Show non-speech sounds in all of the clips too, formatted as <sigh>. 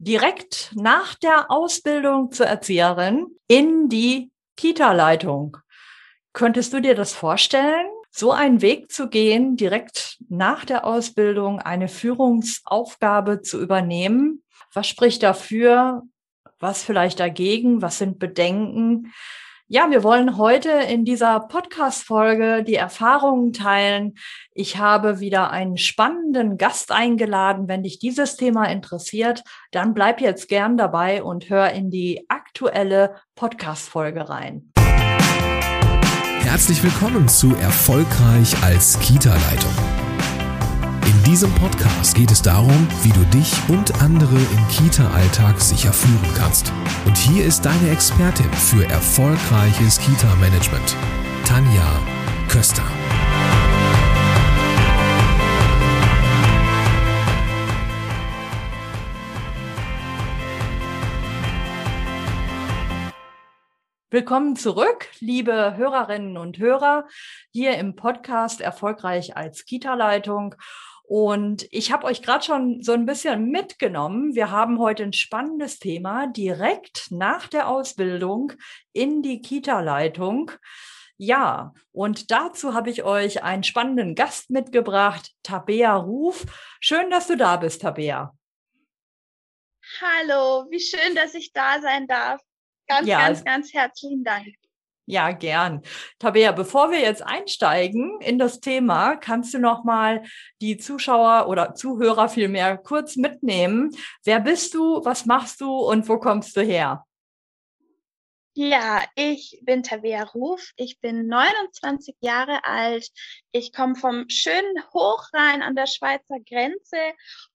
direkt nach der Ausbildung zur Erzieherin in die Kita-Leitung. Könntest du dir das vorstellen, so einen Weg zu gehen, direkt nach der Ausbildung eine Führungsaufgabe zu übernehmen? Was spricht dafür? Was vielleicht dagegen? Was sind Bedenken? Ja, wir wollen heute in dieser Podcast-Folge die Erfahrungen teilen. Ich habe wieder einen spannenden Gast eingeladen. Wenn dich dieses Thema interessiert, dann bleib jetzt gern dabei und hör in die aktuelle Podcast-Folge rein. Herzlich willkommen zu Erfolgreich als Kita-Leitung. In diesem Podcast geht es darum, wie du dich und andere im Kita-Alltag sicher führen kannst. Und hier ist deine Expertin für erfolgreiches Kita-Management, Tanja Köster. Willkommen zurück, liebe Hörerinnen und Hörer, hier im Podcast Erfolgreich als Kita-Leitung. Und ich habe euch gerade schon so ein bisschen mitgenommen. Wir haben heute ein spannendes Thema direkt nach der Ausbildung in die Kita-Leitung. Ja, und dazu habe ich euch einen spannenden Gast mitgebracht, Tabea Ruf. Schön, dass du da bist, Tabea. Hallo, wie schön, dass ich da sein darf. Ganz, ja, ganz, ganz herzlichen Dank. Ja, gern. Tabea, bevor wir jetzt einsteigen in das Thema, kannst du noch mal die Zuschauer oder Zuhörer vielmehr kurz mitnehmen. Wer bist du, was machst du und wo kommst du her? Ja, ich bin Tabea Ruf. Ich bin 29 Jahre alt. Ich komme vom schönen Hochrhein an der Schweizer Grenze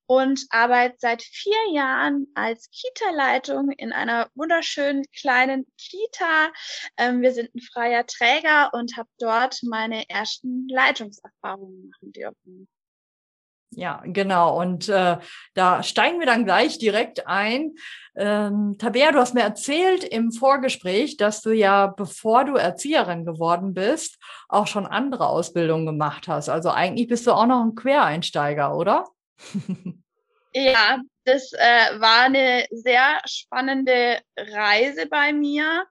und arbeite seit vier Jahren als Kita-Leitung in einer wunderschönen kleinen Kita. Ähm, wir sind ein freier Träger und habe dort meine ersten Leitungserfahrungen machen dürfen. Ja, genau. Und äh, da steigen wir dann gleich direkt ein. Ähm, Tabea, du hast mir erzählt im Vorgespräch, dass du ja, bevor du Erzieherin geworden bist, auch schon andere Ausbildungen gemacht hast. Also eigentlich bist du auch noch ein Quereinsteiger, oder? <laughs> ja, das äh, war eine sehr spannende Reise bei mir.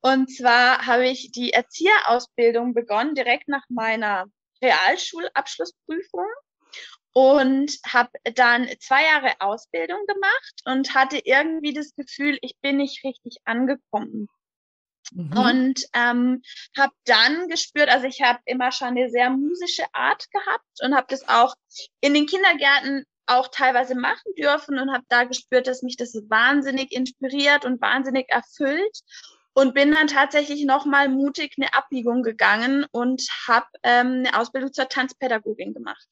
Und zwar habe ich die Erzieherausbildung begonnen, direkt nach meiner Realschulabschlussprüfung und habe dann zwei Jahre Ausbildung gemacht und hatte irgendwie das Gefühl, ich bin nicht richtig angekommen. Mhm. Und ähm, habe dann gespürt, also ich habe immer schon eine sehr musische Art gehabt und habe das auch in den Kindergärten auch teilweise machen dürfen und habe da gespürt, dass mich das wahnsinnig inspiriert und wahnsinnig erfüllt und bin dann tatsächlich nochmal mutig eine Abbiegung gegangen und habe ähm, eine Ausbildung zur Tanzpädagogin gemacht.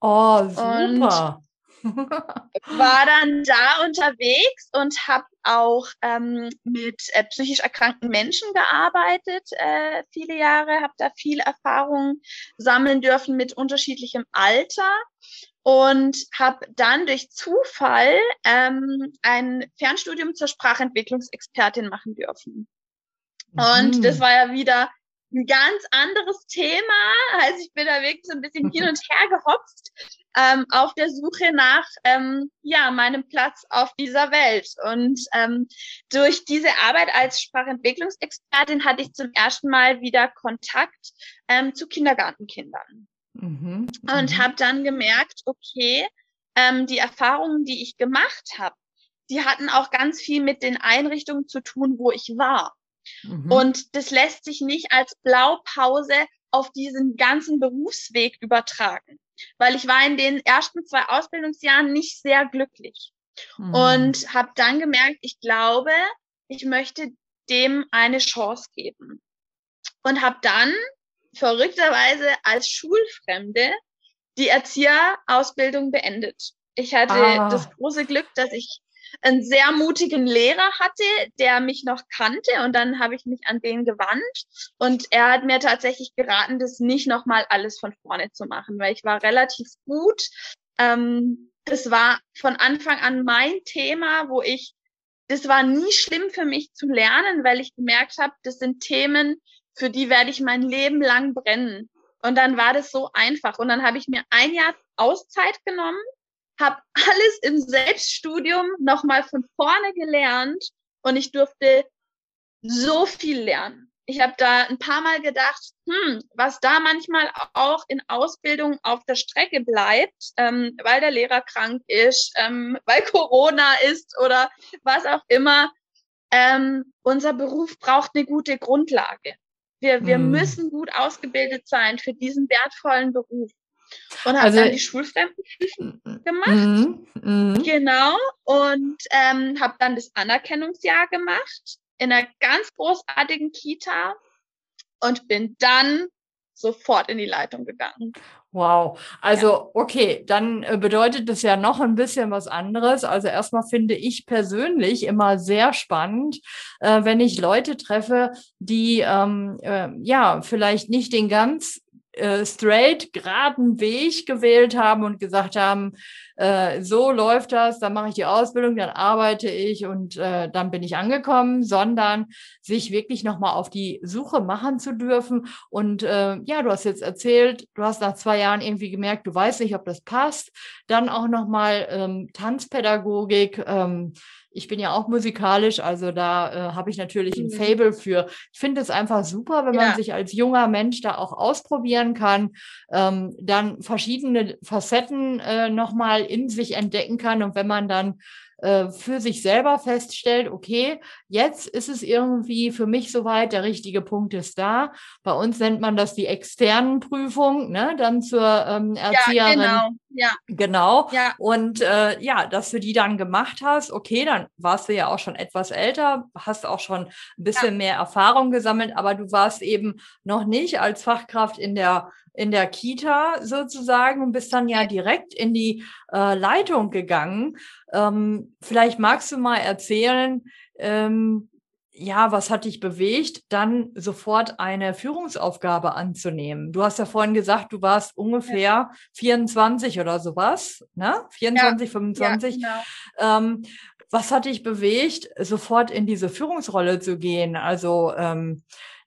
Oh, super. Und war dann da unterwegs und habe auch ähm, mit äh, psychisch erkrankten Menschen gearbeitet, äh, viele Jahre, habe da viel Erfahrung sammeln dürfen mit unterschiedlichem Alter und habe dann durch Zufall ähm, ein Fernstudium zur Sprachentwicklungsexpertin machen dürfen. Und mhm. das war ja wieder ein ganz anderes Thema. Also ich bin da wirklich so ein bisschen hin und her gehopst ähm, auf der Suche nach ähm, ja meinem Platz auf dieser Welt. Und ähm, durch diese Arbeit als Sprachentwicklungsexpertin hatte ich zum ersten Mal wieder Kontakt ähm, zu Kindergartenkindern mhm. und mhm. habe dann gemerkt, okay, ähm, die Erfahrungen, die ich gemacht habe, die hatten auch ganz viel mit den Einrichtungen zu tun, wo ich war. Mhm. Und das lässt sich nicht als Blaupause auf diesen ganzen Berufsweg übertragen, weil ich war in den ersten zwei Ausbildungsjahren nicht sehr glücklich mhm. und habe dann gemerkt, ich glaube, ich möchte dem eine Chance geben und habe dann verrückterweise als Schulfremde die Erzieherausbildung beendet. Ich hatte ah. das große Glück, dass ich einen sehr mutigen Lehrer hatte, der mich noch kannte und dann habe ich mich an den gewandt und er hat mir tatsächlich geraten, das nicht nochmal alles von vorne zu machen, weil ich war relativ gut. Ähm, das war von Anfang an mein Thema, wo ich, das war nie schlimm für mich zu lernen, weil ich gemerkt habe, das sind Themen, für die werde ich mein Leben lang brennen. Und dann war das so einfach. Und dann habe ich mir ein Jahr Auszeit genommen habe alles im Selbststudium nochmal von vorne gelernt und ich durfte so viel lernen. Ich habe da ein paar Mal gedacht, hm, was da manchmal auch in Ausbildung auf der Strecke bleibt, ähm, weil der Lehrer krank ist, ähm, weil Corona ist oder was auch immer. Ähm, unser Beruf braucht eine gute Grundlage. Wir, wir mm. müssen gut ausgebildet sein für diesen wertvollen Beruf. Und habe also, dann die Schulfremdenprüfung gemacht. Mm, mm. Genau. Und ähm, habe dann das Anerkennungsjahr gemacht in einer ganz großartigen Kita und bin dann sofort in die Leitung gegangen. Wow. Also, okay, dann äh, bedeutet das ja noch ein bisschen was anderes. Also erstmal finde ich persönlich immer sehr spannend, äh, wenn ich Leute treffe, die ähm, äh, ja vielleicht nicht den ganz äh, straight, geraden Weg gewählt haben und gesagt haben, äh, so läuft das, dann mache ich die Ausbildung, dann arbeite ich und äh, dann bin ich angekommen, sondern sich wirklich nochmal auf die Suche machen zu dürfen. Und äh, ja, du hast jetzt erzählt, du hast nach zwei Jahren irgendwie gemerkt, du weißt nicht, ob das passt. Dann auch nochmal ähm, Tanzpädagogik. Ähm, ich bin ja auch musikalisch, also da äh, habe ich natürlich ein mhm. Fable für. Ich finde es einfach super, wenn ja. man sich als junger Mensch da auch ausprobieren kann, ähm, dann verschiedene Facetten äh, nochmal in sich entdecken kann und wenn man dann äh, für sich selber feststellt, okay, jetzt ist es irgendwie für mich soweit, der richtige Punkt ist da. Bei uns nennt man das die externen Prüfungen, ne, dann zur ähm, Erzieherin. Ja, genau. Ja. Genau. Ja. Und äh, ja, dass du die dann gemacht hast, okay, dann warst du ja auch schon etwas älter, hast auch schon ein bisschen ja. mehr Erfahrung gesammelt, aber du warst eben noch nicht als Fachkraft in der in der Kita sozusagen und bist dann ja direkt in die äh, Leitung gegangen. Ähm, vielleicht magst du mal erzählen, ähm, ja, was hat dich bewegt, dann sofort eine Führungsaufgabe anzunehmen? Du hast ja vorhin gesagt, du warst ungefähr ja. 24 oder sowas, ne? 24, ja. 25. Ja, genau. ähm, was hat dich bewegt, sofort in diese Führungsrolle zu gehen? Also ähm,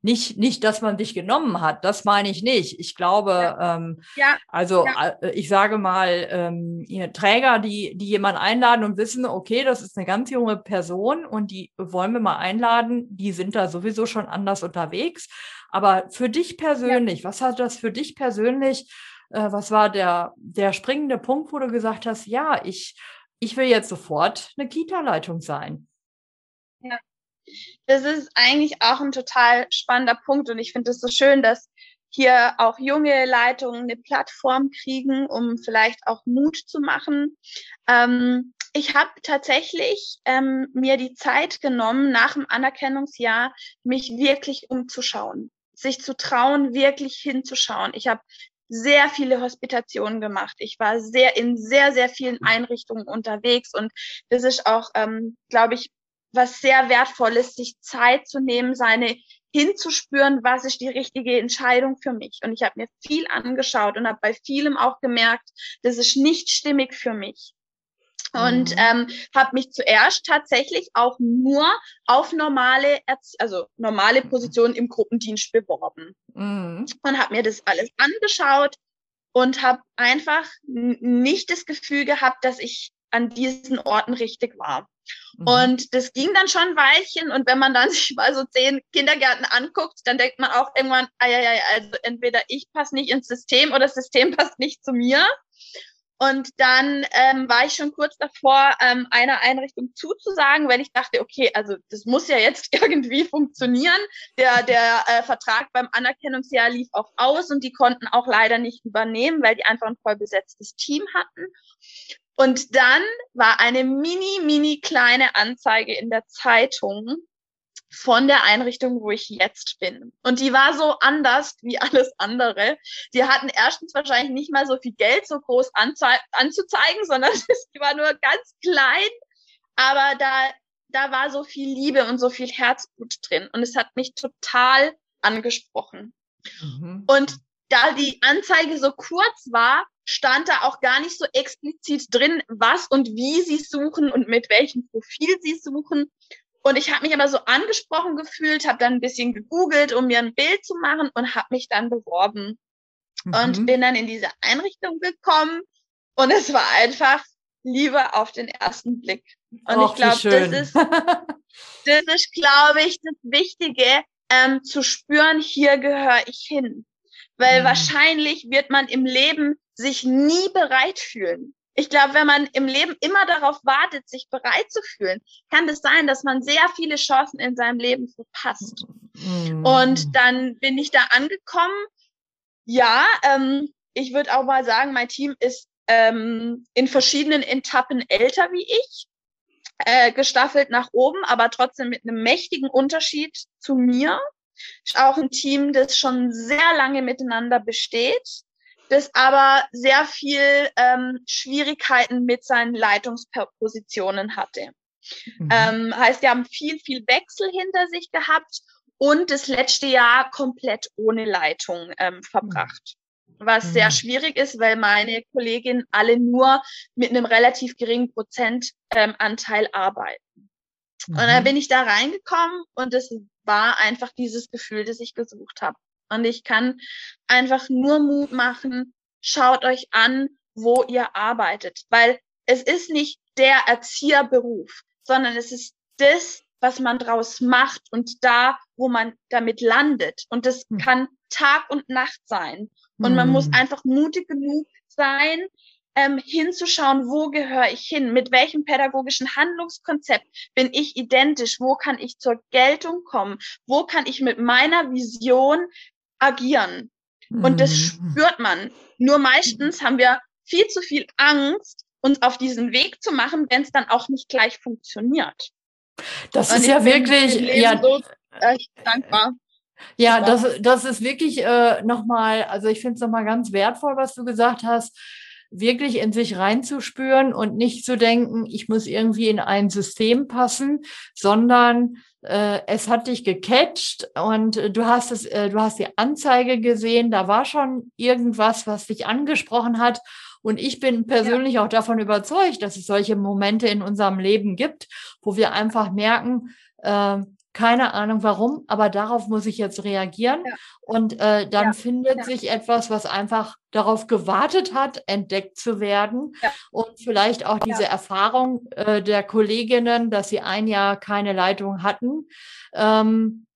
nicht, nicht, dass man dich genommen hat, das meine ich nicht. Ich glaube, ja. Ähm, ja. also ja. Äh, ich sage mal, ähm, Träger, die, die jemanden einladen und wissen, okay, das ist eine ganz junge Person und die wollen wir mal einladen, die sind da sowieso schon anders unterwegs. Aber für dich persönlich, was hat das für dich persönlich, äh, was war der, der springende Punkt, wo du gesagt hast, ja, ich, ich will jetzt sofort eine Kita-Leitung sein? Ja. Das ist eigentlich auch ein total spannender Punkt und ich finde es so schön, dass hier auch junge Leitungen eine Plattform kriegen, um vielleicht auch Mut zu machen. Ähm, ich habe tatsächlich ähm, mir die Zeit genommen, nach dem Anerkennungsjahr mich wirklich umzuschauen, sich zu trauen, wirklich hinzuschauen. Ich habe sehr viele Hospitationen gemacht. Ich war sehr in sehr, sehr vielen Einrichtungen unterwegs und das ist auch, ähm, glaube ich, was sehr wertvoll ist, sich Zeit zu nehmen, seine hinzuspüren, was ist die richtige Entscheidung für mich. Und ich habe mir viel angeschaut und habe bei vielem auch gemerkt, das ist nicht stimmig für mich. Und mhm. ähm, habe mich zuerst tatsächlich auch nur auf normale, also normale Positionen im Gruppendienst beworben mhm. und habe mir das alles angeschaut und habe einfach nicht das Gefühl gehabt, dass ich an diesen Orten richtig war. Mhm. Und das ging dann schon ein Weilchen. Und wenn man dann <laughs> sich mal so zehn Kindergärten anguckt, dann denkt man auch irgendwann, ja, also entweder ich passe nicht ins System oder das System <laughs> passt nicht zu mir. Und dann ähm, war ich schon kurz davor, ähm, einer Einrichtung zuzusagen, weil ich dachte, okay, also das muss ja jetzt <laughs> irgendwie funktionieren. Der, der äh, Vertrag beim Anerkennungsjahr lief auch aus und die konnten auch leider nicht übernehmen, weil die einfach ein voll besetztes Team hatten. Und dann war eine mini, mini kleine Anzeige in der Zeitung von der Einrichtung, wo ich jetzt bin. Und die war so anders wie alles andere. Die hatten erstens wahrscheinlich nicht mal so viel Geld so groß anzuzeigen, sondern <laughs> die war nur ganz klein. Aber da, da war so viel Liebe und so viel Herzblut drin. Und es hat mich total angesprochen. Mhm. Und da die Anzeige so kurz war, stand da auch gar nicht so explizit drin, was und wie sie suchen und mit welchem Profil sie suchen. Und ich habe mich aber so angesprochen gefühlt, habe dann ein bisschen gegoogelt, um mir ein Bild zu machen und habe mich dann beworben. Mhm. Und bin dann in diese Einrichtung gekommen und es war einfach Liebe auf den ersten Blick. Und Och, ich glaube, das ist, das ist, glaube ich, das Wichtige, ähm, zu spüren, hier gehöre ich hin. Weil mhm. wahrscheinlich wird man im Leben sich nie bereit fühlen. Ich glaube, wenn man im Leben immer darauf wartet, sich bereit zu fühlen, kann es das sein, dass man sehr viele Chancen in seinem Leben verpasst. Mhm. Und dann bin ich da angekommen. Ja, ähm, ich würde auch mal sagen, mein Team ist ähm, in verschiedenen Etappen älter wie ich, äh, gestaffelt nach oben, aber trotzdem mit einem mächtigen Unterschied zu mir. Ist auch ein Team, das schon sehr lange miteinander besteht, das aber sehr viel ähm, Schwierigkeiten mit seinen Leitungspositionen hatte. Mhm. Ähm, heißt, wir haben viel, viel Wechsel hinter sich gehabt und das letzte Jahr komplett ohne Leitung ähm, verbracht was mhm. sehr schwierig ist, weil meine Kolleginnen alle nur mit einem relativ geringen Prozentanteil ähm, arbeiten. Mhm. Und dann mhm. bin ich da reingekommen und es war einfach dieses Gefühl, das ich gesucht habe. Und ich kann einfach nur Mut machen, schaut euch an, wo ihr arbeitet, weil es ist nicht der Erzieherberuf, sondern es ist das, was man draus macht und da, wo man damit landet. Und das mhm. kann Tag und Nacht sein. Und mhm. man muss hm. einfach mutig genug sein, ähm, hinzuschauen, wo gehöre ich hin, mit welchem pädagogischen Handlungskonzept bin ich identisch, wo kann ich zur Geltung kommen, wo kann ich mit meiner Vision agieren. Und das hm. spürt man. Nur meistens haben wir viel zu viel Angst, uns auf diesen Weg zu machen, wenn es dann auch nicht gleich funktioniert. Das Und ist ja wirklich, ja, so, äh, dankbar. Ja, das, das ist wirklich äh, nochmal, also ich finde es nochmal ganz wertvoll, was du gesagt hast, wirklich in sich reinzuspüren und nicht zu denken, ich muss irgendwie in ein System passen, sondern äh, es hat dich gecatcht und du hast es, äh, du hast die Anzeige gesehen, da war schon irgendwas, was dich angesprochen hat. Und ich bin persönlich ja. auch davon überzeugt, dass es solche Momente in unserem Leben gibt, wo wir einfach merken, äh, keine Ahnung warum, aber darauf muss ich jetzt reagieren. Ja. Und äh, dann ja. findet ja. sich etwas, was einfach darauf gewartet hat, entdeckt zu werden. Und vielleicht auch diese Erfahrung äh, der Kolleginnen, dass sie ein Jahr keine Leitung hatten. Ähm.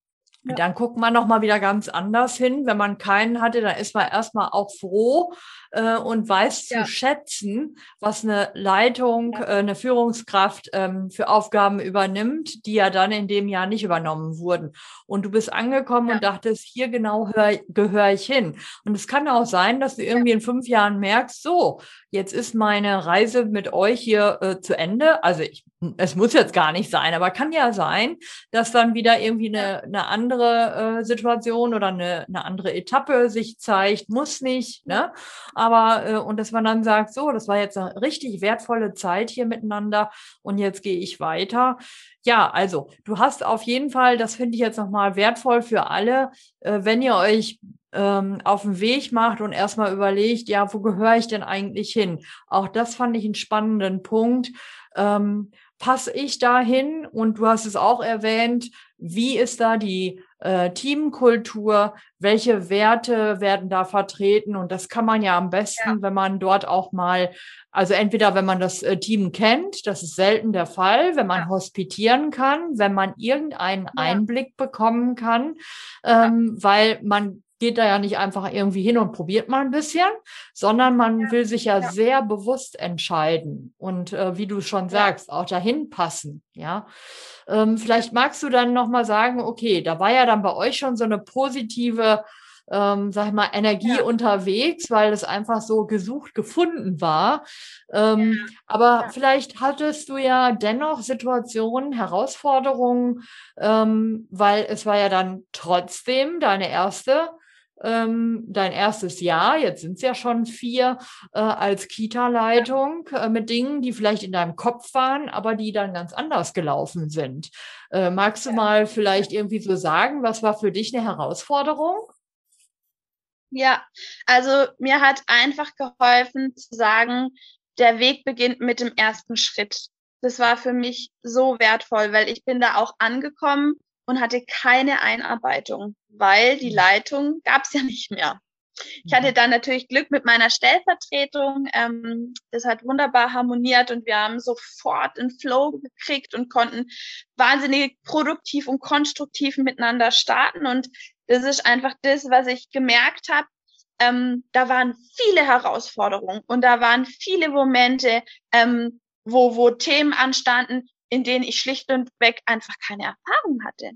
Dann guckt man nochmal wieder ganz anders hin. Wenn man keinen hatte, dann ist man erstmal auch froh äh, und weiß ja. zu schätzen, was eine Leitung, ja. äh, eine Führungskraft ähm, für Aufgaben übernimmt, die ja dann in dem Jahr nicht übernommen wurden. Und du bist angekommen und dachtest, hier genau gehöre ich hin. Und es kann auch sein, dass du irgendwie in fünf Jahren merkst, so, jetzt ist meine Reise mit euch hier äh, zu Ende. Also ich, es muss jetzt gar nicht sein, aber kann ja sein, dass dann wieder irgendwie eine, eine andere äh, Situation oder eine, eine andere Etappe sich zeigt. Muss nicht, ne? Aber äh, und dass man dann sagt, so, das war jetzt eine richtig wertvolle Zeit hier miteinander und jetzt gehe ich weiter. Ja, also du hast auf jeden Fall, das finde ich jetzt nochmal wertvoll für alle, äh, wenn ihr euch ähm, auf den Weg macht und erstmal überlegt, ja, wo gehöre ich denn eigentlich hin? Auch das fand ich einen spannenden Punkt. Ähm, passe ich da hin? Und du hast es auch erwähnt, wie ist da die äh, Teamkultur? Welche Werte werden da vertreten? Und das kann man ja am besten, ja. wenn man dort auch mal, also entweder wenn man das äh, Team kennt, das ist selten der Fall, wenn man ja. hospitieren kann, wenn man irgendeinen ja. Einblick bekommen kann, ähm, weil man geht da ja nicht einfach irgendwie hin und probiert mal ein bisschen, sondern man ja, will sich ja, ja, sehr bewusst entscheiden und äh, wie du schon sagst, ja. auch dahin passen, ja. Ähm, vielleicht magst du dann nochmal sagen, okay, da war ja dann bei euch schon so eine positive, ähm, sag ich mal, Energie unterwegs, weil es einfach so gesucht gefunden war. Ähm, aber vielleicht hattest du ja dennoch Situationen, Herausforderungen, ähm, weil es war ja dann trotzdem deine erste ähm, dein erstes Jahr, jetzt sind es ja schon vier, äh, als Kita-Leitung äh, mit Dingen, die vielleicht in deinem Kopf waren, aber die dann ganz anders gelaufen sind. Äh, magst du mal vielleicht irgendwie so sagen, was war für dich eine Herausforderung? Ja, also mir hat einfach geholfen zu sagen, der Weg beginnt mit dem ersten Schritt. Das war für mich so wertvoll, weil ich bin da auch angekommen und hatte keine Einarbeitung, weil die mhm. Leitung gab es ja <laughs> nicht mehr. Ich hatte dann natürlich Glück mit meiner Stellvertretung. Ähm, das hat wunderbar harmoniert und wir haben sofort einen Flow gekriegt und konnten wahnsinnig produktiv und konstruktiv miteinander starten. Und das ist einfach das, was ich gemerkt habe. Ähm, da waren viele Herausforderungen und da waren viele Momente, ähm, wo, wo Themen anstanden, in denen ich schlicht und weg einfach keine Erfahrung hatte.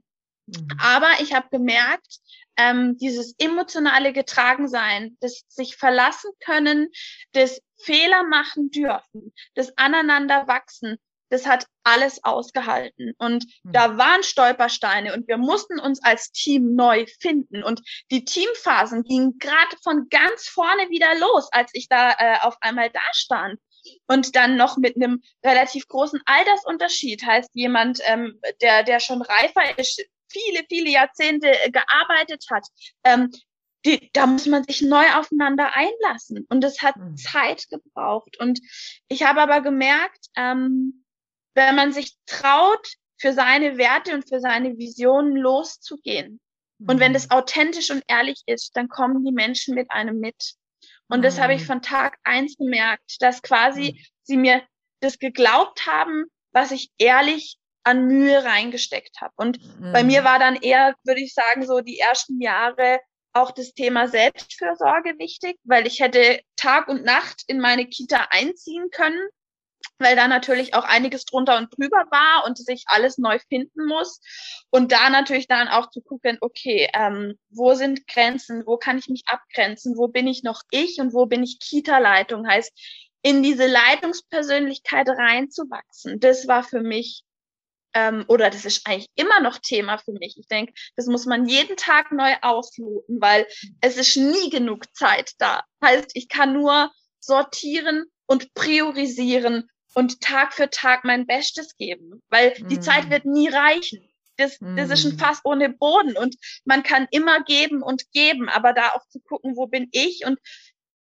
Mhm. Aber ich habe gemerkt, ähm, dieses emotionale Getragensein, das sich verlassen können, das Fehler machen dürfen, das aneinander wachsen, das hat alles ausgehalten. Und mhm. da waren Stolpersteine und wir mussten uns als Team neu finden. Und die Teamphasen gingen gerade von ganz vorne wieder los, als ich da äh, auf einmal da stand. Und dann noch mit einem relativ großen Altersunterschied, heißt jemand, ähm, der, der schon reifer ist, viele, viele Jahrzehnte äh, gearbeitet hat, ähm, die, da muss man sich neu aufeinander einlassen. Und es hat mhm. Zeit gebraucht. Und ich habe aber gemerkt, ähm, wenn man sich traut, für seine Werte und für seine Visionen loszugehen. Mhm. Und wenn mhm. das authentisch und ehrlich ist, dann kommen die Menschen mit einem mit. Und mhm. das habe ich mhm. von Tag eins gemerkt, dass quasi mhm. sie mir das geglaubt haben, was ich ehrlich an Mühe reingesteckt habe. Und mhm. bei mir war dann eher, würde ich sagen, so die ersten Jahre auch das Thema Selbstfürsorge wichtig, weil ich hätte Tag und Nacht in meine Kita einziehen können, weil da natürlich auch einiges drunter und drüber war und sich alles neu finden muss. Und da natürlich dann auch zu gucken, okay, ähm, wo sind Grenzen, wo kann ich mich abgrenzen, wo bin ich noch ich und wo bin ich Kita-Leitung, heißt in diese Leitungspersönlichkeit reinzuwachsen. Das war für mich ähm, oder das ist eigentlich immer noch Thema für mich. Ich denke, das muss man jeden Tag neu ausloten, weil es ist nie genug Zeit da. Heißt, ich kann nur sortieren und priorisieren und Tag für Tag mein Bestes geben, weil die Zeit mm. wird nie reichen. Das, das ist ein mm. Fass ohne Boden und man kann immer geben und geben, aber da auch zu gucken, wo bin ich und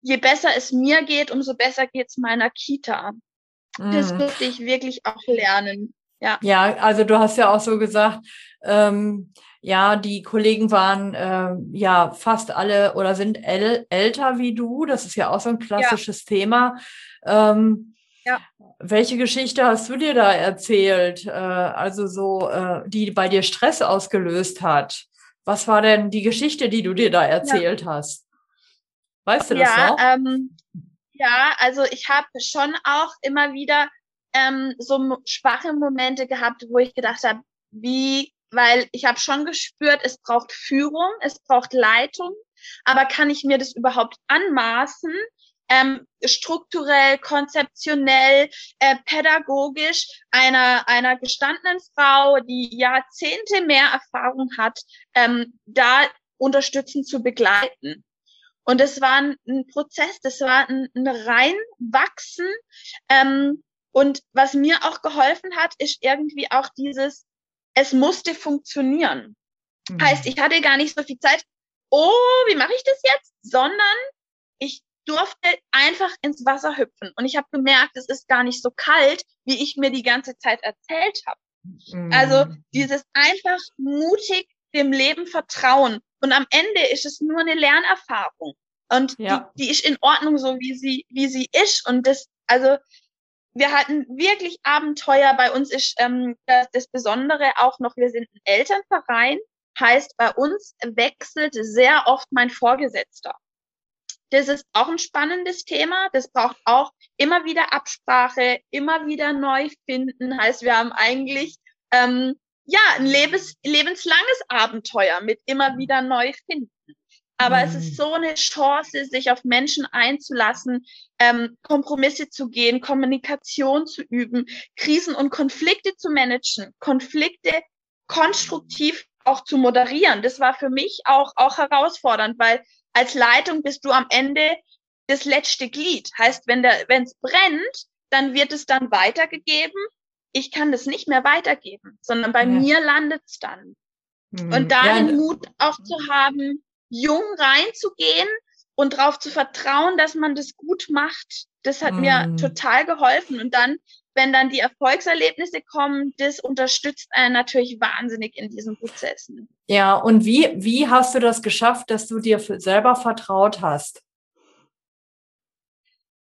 je besser es mir geht, umso besser geht's meiner Kita. Das musste ich wirklich auch lernen. Ja. ja, also du hast ja auch so gesagt, ähm, ja, die Kollegen waren äh, ja fast alle oder sind äl älter wie du. Das ist ja auch so ein klassisches ja. Thema. Ähm. Welche Geschichte hast du dir da erzählt? Äh, also so, äh, die bei dir Stress ausgelöst hat. Was war denn die Geschichte, die du dir da erzählt ja. hast? Weißt du das ja, noch? Ähm, ja, also ich habe schon auch immer wieder ähm, so schwache Momente gehabt, wo ich gedacht habe, wie, weil ich habe schon gespürt, es braucht Führung, es braucht Leitung, aber kann ich mir das überhaupt anmaßen? Ähm, strukturell, konzeptionell, äh, pädagogisch einer, einer gestandenen Frau, die Jahrzehnte mehr Erfahrung hat, ähm, da unterstützend zu begleiten. Und es war ein, ein Prozess, das war ein, ein Reinwachsen, ähm, und was mir auch geholfen hat, ist irgendwie auch dieses, es musste funktionieren. Mhm. Heißt, ich hatte gar nicht so viel Zeit, oh, wie mache ich das jetzt? Sondern ich durfte einfach ins Wasser hüpfen. Und ich habe gemerkt, es ist gar nicht so kalt, wie ich mir die ganze Zeit erzählt habe. Mhm. Also dieses einfach mutig dem Leben vertrauen. Und am Ende ist es nur eine Lernerfahrung. Und ja. die, die ist in Ordnung, so wie sie, wie sie ist. Und das, also wir hatten wirklich Abenteuer. Bei uns ist ähm, das, das Besondere auch noch, wir sind ein Elternverein, heißt bei uns wechselt sehr oft mein Vorgesetzter. Das ist auch ein spannendes Thema. Das braucht auch immer wieder Absprache, immer wieder neu finden. Heißt, wir haben eigentlich ähm, ja ein lebens, lebenslanges Abenteuer mit immer wieder neu finden. Aber mhm. es ist mhm. so eine Chance, sich auf Menschen einzulassen, ähm, Kompromisse zu gehen, Kommunikation zu üben, Krisen und Konflikte zu managen, Konflikte konstruktiv auch zu moderieren. Das war für mich auch, auch herausfordernd, weil als Leitung bist du am Ende das letzte Glied. Heißt, wenn der, es brennt, dann wird es dann weitergegeben. Ich kann das nicht mehr weitergeben, sondern bei ja. mir landet es dann. Mhm. Und da ja. den Mut auch zu haben, jung reinzugehen und darauf zu vertrauen, dass man das gut macht, das hat mm. mir total geholfen. Und dann wenn dann die Erfolgserlebnisse kommen, das unterstützt einen natürlich wahnsinnig in diesen Prozessen. Ja, und wie, wie hast du das geschafft, dass du dir selber vertraut hast?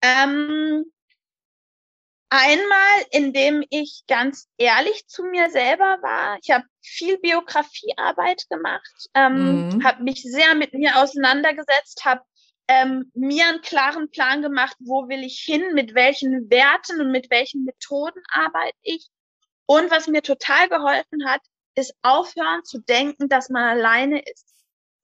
Ähm, einmal, indem ich ganz ehrlich zu mir selber war. Ich habe viel Biografiearbeit gemacht, ähm, mhm. habe mich sehr mit mir auseinandergesetzt, habe ähm, mir einen klaren Plan gemacht, wo will ich hin, mit welchen Werten und mit welchen Methoden arbeite ich. Und was mir total geholfen hat, ist aufhören zu denken, dass man alleine ist.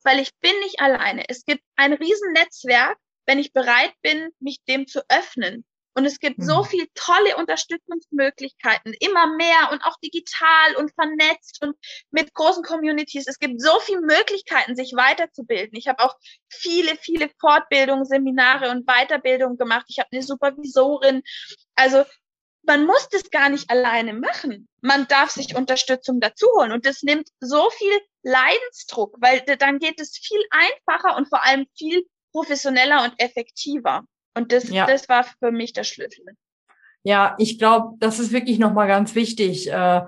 Weil ich bin nicht alleine. Es gibt ein Riesennetzwerk, wenn ich bereit bin, mich dem zu öffnen. Und es gibt so mhm. viel tolle Unterstützungsmöglichkeiten, immer mehr und auch digital und vernetzt und mit großen Communities. Es gibt so viele Möglichkeiten, sich weiterzubilden. Ich habe auch viele, viele Fortbildungen, Seminare und Weiterbildungen gemacht. Ich habe eine Supervisorin. Also man muss das gar nicht alleine machen. Man darf sich Unterstützung dazu holen. Und das nimmt so viel Leidensdruck, weil dann geht es viel einfacher und vor allem viel professioneller und effektiver. Und das, ja. das war für mich der Schlüssel. Ja, ich glaube, das ist wirklich nochmal ganz wichtig, äh,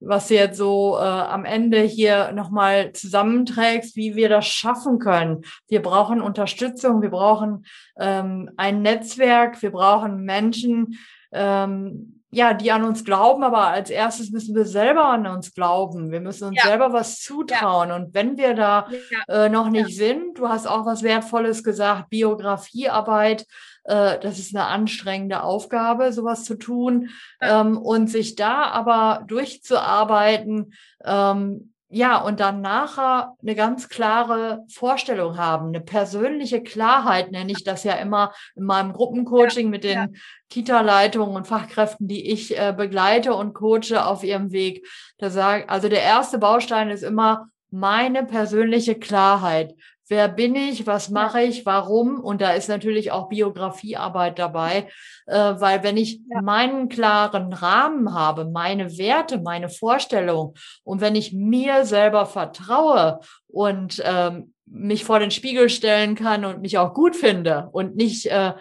was du jetzt so äh, am Ende hier nochmal zusammenträgst, wie wir das schaffen können. Wir brauchen Unterstützung, wir brauchen ähm, ein Netzwerk, wir brauchen Menschen, ähm, ja, die an uns glauben, aber als erstes müssen wir selber an uns glauben. Wir müssen uns ja. selber was zutrauen. Ja. Und wenn wir da ja. äh, noch nicht sind, du hast auch was Wertvolles gesagt, Biografiearbeit, äh, das ist eine anstrengende Aufgabe, sowas zu tun. Ähm, und sich da aber durchzuarbeiten, ähm, ja, und dann nachher eine ganz klare Vorstellung haben, eine persönliche Klarheit, nenne ich das ja immer in meinem Gruppencoaching ja, mit den ja. Kita-Leitungen und Fachkräften, die ich äh, begleite und coache auf ihrem Weg. Da sage, also der erste Baustein ist immer meine persönliche Klarheit wer bin ich, was mache ich, warum. Und da ist natürlich auch Biografiearbeit dabei, äh, weil wenn ich ja. meinen klaren Rahmen habe, meine Werte, meine Vorstellung und wenn ich mir selber vertraue und ähm, mich vor den Spiegel stellen kann und mich auch gut finde und nicht äh,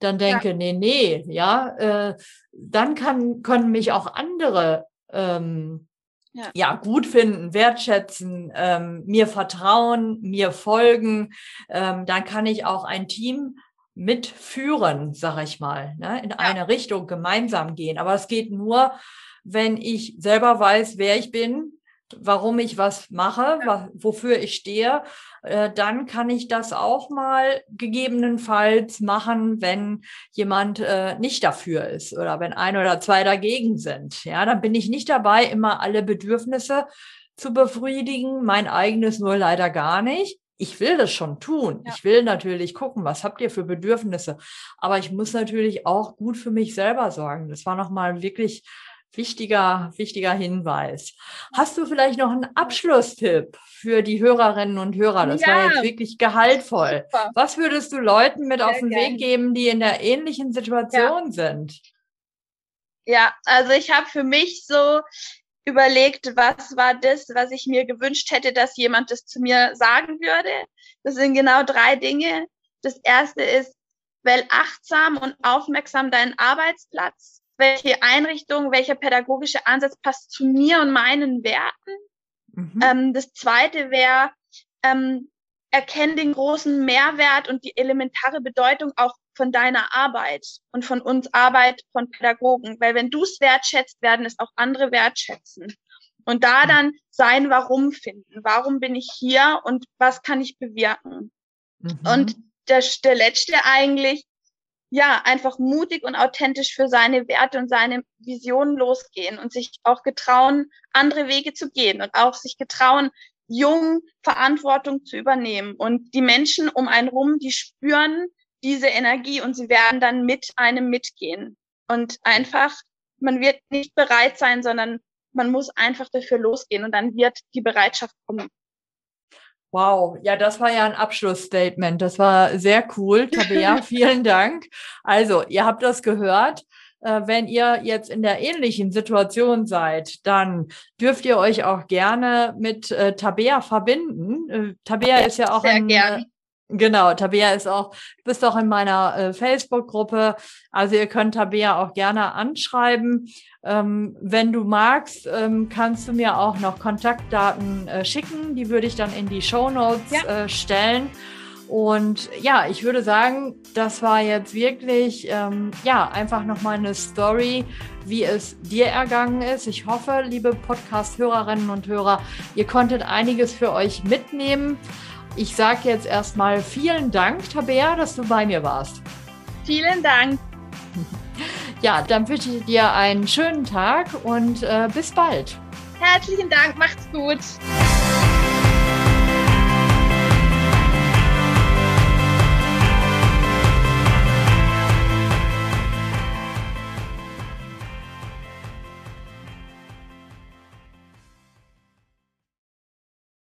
dann denke, ja. nee, nee, ja, äh, dann kann, können mich auch andere ähm, ja. ja, gut finden, wertschätzen, ähm, mir vertrauen, mir folgen, ähm, dann kann ich auch ein Team mitführen, sag ich mal, ne, in ja. eine Richtung gemeinsam gehen. Aber es geht nur, wenn ich selber weiß, wer ich bin, warum ich was mache, ja. wofür ich stehe, äh, dann kann ich das auch mal gegebenenfalls machen, wenn jemand äh, nicht dafür ist oder wenn ein oder zwei dagegen sind. Ja, dann bin ich nicht dabei, immer alle Bedürfnisse zu befriedigen, mein eigenes nur leider gar nicht. Ich will das schon tun. Ja. Ich will natürlich gucken, was habt ihr für Bedürfnisse. Aber ich muss natürlich auch gut für mich selber sorgen. Das war nochmal wirklich Wichtiger, wichtiger Hinweis. Hast du vielleicht noch einen Abschlusstipp für die Hörerinnen und Hörer? Das ja. war jetzt wirklich gehaltvoll. Super. Was würdest du Leuten mit Sehr auf den gern. Weg geben, die in der ähnlichen Situation ja. sind? Ja, also ich habe für mich so überlegt, was war das, was ich mir gewünscht hätte, dass jemand das zu mir sagen würde. Das sind genau drei Dinge. Das erste ist, wähl achtsam und aufmerksam deinen Arbeitsplatz welche Einrichtung, welcher pädagogische Ansatz passt zu mir und meinen Werten. Mhm. Ähm, das zweite wäre, ähm, erkenn den großen Mehrwert und die elementare Bedeutung auch von deiner Arbeit und von uns Arbeit von Pädagogen. Weil wenn du es wertschätzt, werden es auch andere wertschätzen. Und da mhm. dann sein Warum finden. Warum bin ich hier und was kann ich bewirken? Mhm. Und der, der letzte eigentlich, ja, einfach mutig und authentisch für seine Werte und seine Visionen losgehen und sich auch getrauen, andere Wege zu gehen und auch sich getrauen, jung Verantwortung zu übernehmen. Und die Menschen um einen rum, die spüren diese Energie und sie werden dann mit einem mitgehen. Und einfach, man wird nicht bereit sein, sondern man muss einfach dafür losgehen und dann wird die Bereitschaft kommen. Wow, ja, das war ja ein Abschlussstatement. Das war sehr cool. Tabea, <laughs> vielen Dank. Also, ihr habt das gehört. Äh, wenn ihr jetzt in der ähnlichen Situation seid, dann dürft ihr euch auch gerne mit äh, Tabea verbinden. Äh, Tabea ist ja auch ein, Genau, Tabea ist auch, bist auch in meiner Facebook-Gruppe. Also ihr könnt Tabea auch gerne anschreiben. Ähm, wenn du magst, ähm, kannst du mir auch noch Kontaktdaten äh, schicken. Die würde ich dann in die Show Notes ja. äh, stellen. Und ja, ich würde sagen, das war jetzt wirklich, ähm, ja, einfach nochmal eine Story, wie es dir ergangen ist. Ich hoffe, liebe Podcast-Hörerinnen und Hörer, ihr konntet einiges für euch mitnehmen. Ich sage jetzt erstmal vielen Dank, Tabea, dass du bei mir warst. Vielen Dank. Ja, dann wünsche ich dir einen schönen Tag und äh, bis bald. Herzlichen Dank, macht's gut.